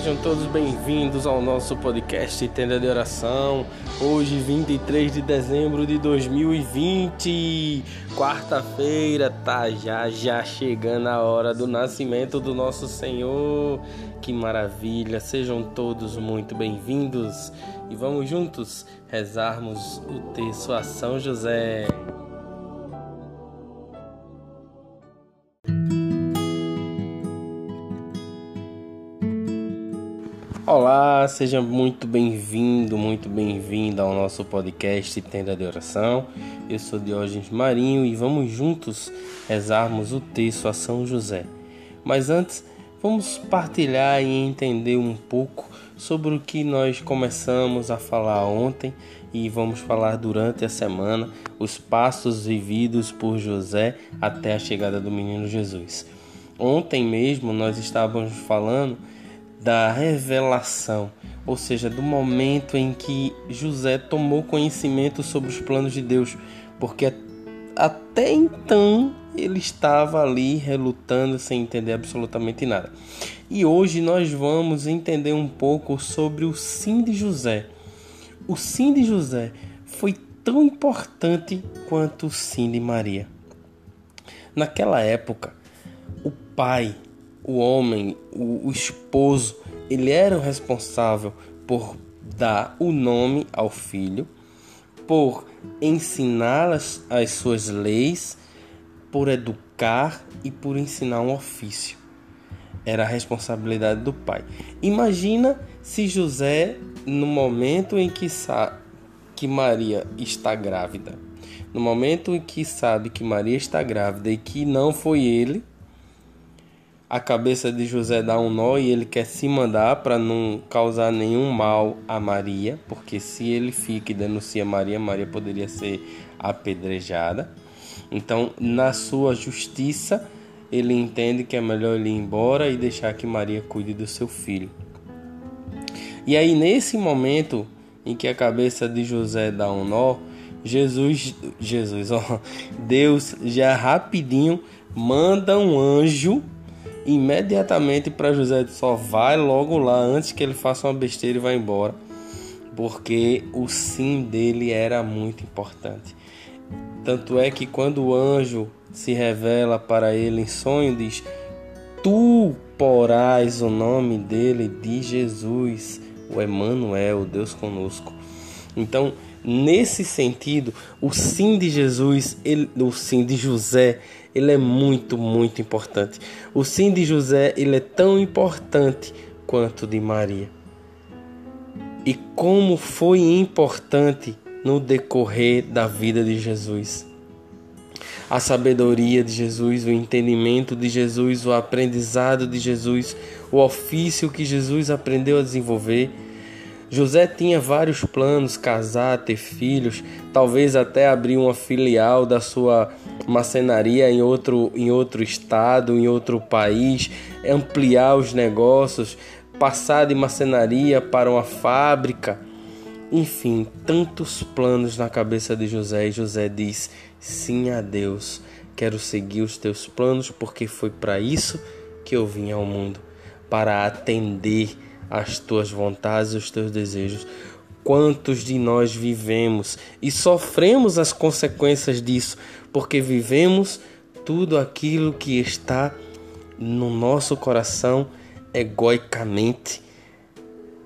Sejam todos bem-vindos ao nosso podcast Tenda de Oração. Hoje, 23 de dezembro de 2020, quarta-feira, tá já já chegando a hora do nascimento do nosso Senhor. Que maravilha! Sejam todos muito bem-vindos e vamos juntos rezarmos o texto a São José. Olá, seja muito bem-vindo, muito bem-vinda ao nosso podcast Tenda de Oração. Eu sou Diógenes Marinho e vamos juntos rezarmos o texto a São José. Mas antes, vamos partilhar e entender um pouco sobre o que nós começamos a falar ontem e vamos falar durante a semana, os passos vividos por José até a chegada do menino Jesus. Ontem mesmo nós estávamos falando da revelação, ou seja, do momento em que José tomou conhecimento sobre os planos de Deus, porque até então ele estava ali relutando sem entender absolutamente nada. E hoje nós vamos entender um pouco sobre o sim de José. O sim de José foi tão importante quanto o sim de Maria. Naquela época, o pai o homem, o, o esposo, ele era o responsável por dar o nome ao filho, por ensinar as, as suas leis, por educar e por ensinar um ofício. Era a responsabilidade do pai. Imagina se José, no momento em que sabe que Maria está grávida, no momento em que sabe que Maria está grávida e que não foi ele, a cabeça de José dá um nó e ele quer se mandar para não causar nenhum mal a Maria, porque se ele fica e denuncia Maria, Maria poderia ser apedrejada. Então, na sua justiça, ele entende que é melhor ele ir embora e deixar que Maria cuide do seu filho. E aí, nesse momento em que a cabeça de José dá um nó, Jesus, Jesus, ó, Deus já rapidinho manda um anjo imediatamente para José só vai logo lá antes que ele faça uma besteira e vá embora, porque o sim dele era muito importante. Tanto é que quando o anjo se revela para ele em sonho, diz: Tu porás o nome dele de Jesus, o Emanuel, Deus conosco. Então, nesse sentido, o sim de Jesus, ele, o sim de José, ele é muito, muito importante. O sim de José, ele é tão importante quanto de Maria. E como foi importante no decorrer da vida de Jesus. A sabedoria de Jesus, o entendimento de Jesus, o aprendizado de Jesus, o ofício que Jesus aprendeu a desenvolver José tinha vários planos: casar, ter filhos, talvez até abrir uma filial da sua macenaria em outro, em outro estado, em outro país, ampliar os negócios, passar de macenaria para uma fábrica. Enfim, tantos planos na cabeça de José. E José diz: Sim a Deus, quero seguir os teus planos, porque foi para isso que eu vim ao mundo para atender as tuas vontades e os teus desejos. Quantos de nós vivemos e sofremos as consequências disso, porque vivemos tudo aquilo que está no nosso coração egoicamente,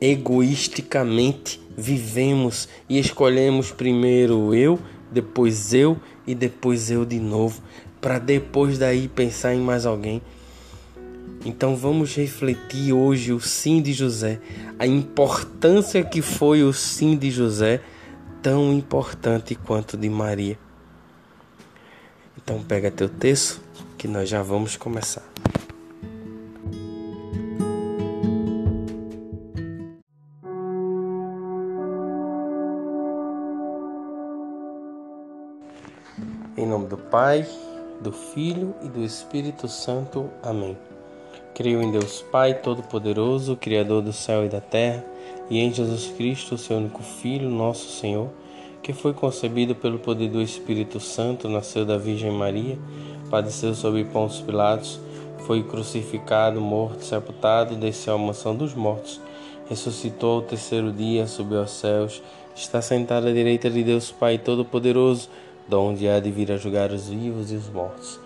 egoisticamente vivemos e escolhemos primeiro eu, depois eu e depois eu de novo, para depois daí pensar em mais alguém. Então vamos refletir hoje o sim de José, a importância que foi o sim de José, tão importante quanto de Maria. Então pega teu texto que nós já vamos começar. Em nome do Pai, do Filho e do Espírito Santo. Amém. Creio em Deus Pai Todo-Poderoso, Criador do céu e da terra, e em Jesus Cristo, seu único Filho, nosso Senhor, que foi concebido pelo poder do Espírito Santo, nasceu da Virgem Maria, padeceu sob Pôncio Pilatos, foi crucificado, morto, sepultado, desceu à mansão dos mortos, ressuscitou ao terceiro dia, subiu aos céus, está sentado à direita de Deus Pai Todo-Poderoso, donde há de vir a julgar os vivos e os mortos.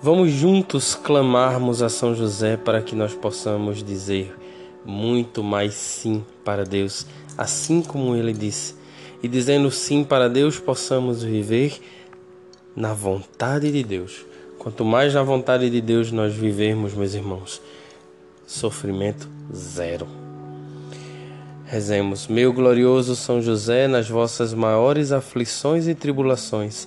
Vamos juntos clamarmos a São José para que nós possamos dizer muito mais sim para Deus, assim como ele disse. E dizendo sim para Deus, possamos viver na vontade de Deus. Quanto mais na vontade de Deus nós vivermos, meus irmãos, sofrimento zero. Rezemos, meu glorioso São José, nas vossas maiores aflições e tribulações,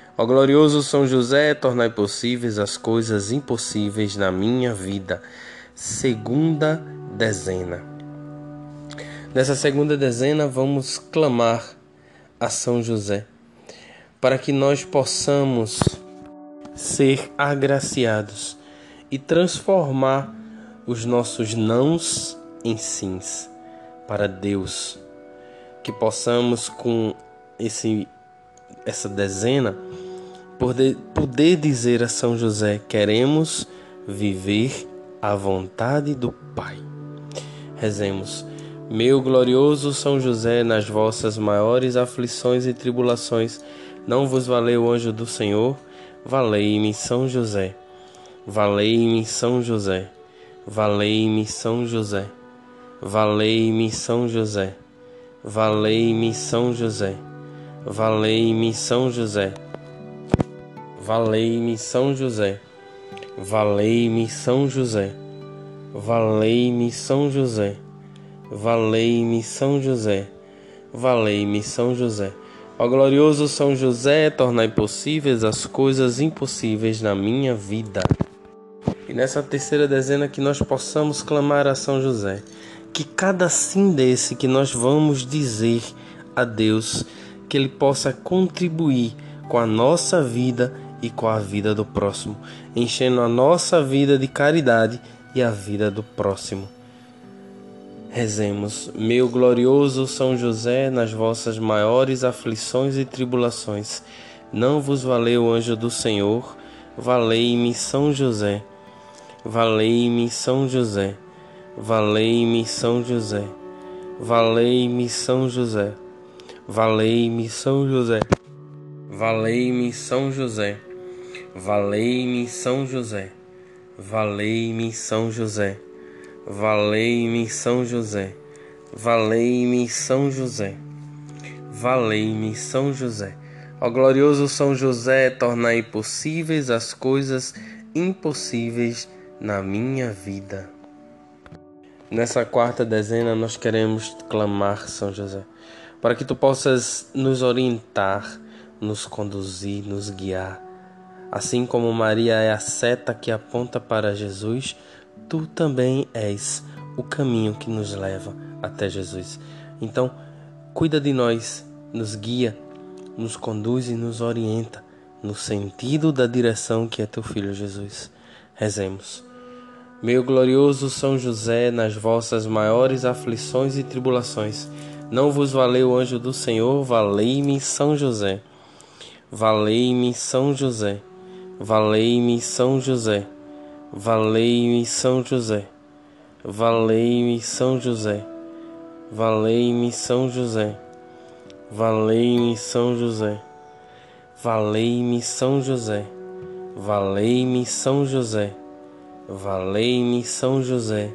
Ó glorioso São José, tornai possíveis as coisas impossíveis na minha vida. Segunda dezena. Nessa segunda dezena, vamos clamar a São José para que nós possamos ser agraciados e transformar os nossos nãos em sims para Deus que possamos com esse essa dezena poder, dizer a São José: queremos viver a vontade do Pai. Rezemos. Meu glorioso São José, nas vossas maiores aflições e tribulações, não vos valeu o anjo do Senhor? Valei-me, São José. Valei-me, São José. Valei-me, São José. Valei-me, São José. Valei-me São José, valei-me São José, valei-me São José, valei-me São José, valei-me São José, valei-me São José, valei-me São José. Ó glorioso São José, tornai possíveis as coisas impossíveis na minha vida. E nessa terceira dezena que nós possamos clamar a São José que cada sim desse que nós vamos dizer a Deus, que Ele possa contribuir com a nossa vida e com a vida do próximo, enchendo a nossa vida de caridade e a vida do próximo. Rezemos, meu glorioso São José, nas vossas maiores aflições e tribulações, não vos valeu o anjo do Senhor, valei-me São José, valei-me São José. Valei-me São José, valei-me São José, valei-me São José, valei-me São José, valei-me São José, valei-me São José, valei-me São José, valei-me São José, valei-me São José. Ó glorioso São José, tornai possíveis as coisas impossíveis na minha vida. Nessa quarta dezena, nós queremos clamar, São José, para que tu possas nos orientar, nos conduzir, nos guiar Assim como Maria é a seta que aponta para Jesus, tu também és o caminho que nos leva até Jesus. Então, cuida de nós, nos guia, nos conduz e nos orienta no sentido da direção que é teu filho Jesus. Rezemos. Meu glorioso São José, nas vossas maiores aflições e tribulações, não vos valeu o anjo do Senhor, valei-me São José. Valei-me São José. Valei-me São José. Valei-me São José. Valei-me São José. Valei-me São José. Valei-me São José. Valei-me São José. Valei-me São José. Valei-me São José.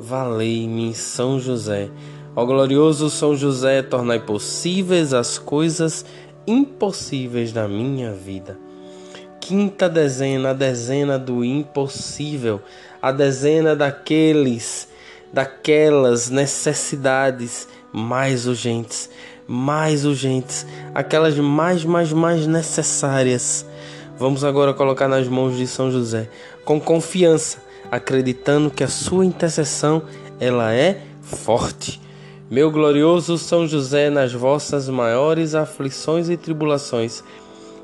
Valei-me São José. Ó glorioso São José, tornai possíveis as coisas impossíveis na minha vida quinta dezena, a dezena do impossível, a dezena daqueles, daquelas necessidades mais urgentes, mais urgentes, aquelas mais, mais, mais necessárias. Vamos agora colocar nas mãos de São José, com confiança, acreditando que a sua intercessão ela é forte. Meu glorioso São José, nas vossas maiores aflições e tribulações,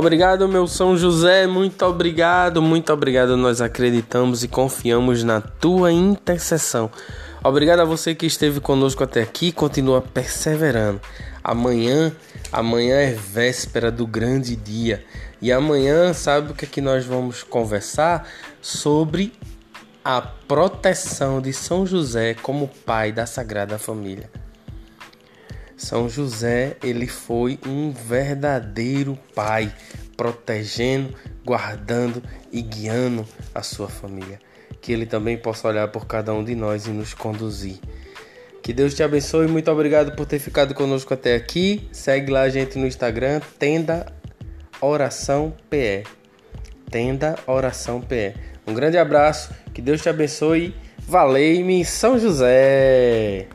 Obrigado, meu São José, muito obrigado, muito obrigado. Nós acreditamos e confiamos na tua intercessão. Obrigado a você que esteve conosco até aqui, continua perseverando. Amanhã, amanhã é véspera do grande dia. E amanhã, sabe o que é que nós vamos conversar sobre a proteção de São José como pai da Sagrada Família. São José, ele foi um verdadeiro pai, protegendo, guardando e guiando a sua família. Que ele também possa olhar por cada um de nós e nos conduzir. Que Deus te abençoe. Muito obrigado por ter ficado conosco até aqui. Segue lá a gente no Instagram, Tenda Oração PE. Tenda Oração PE. Um grande abraço. Que Deus te abençoe. Valei-me São José.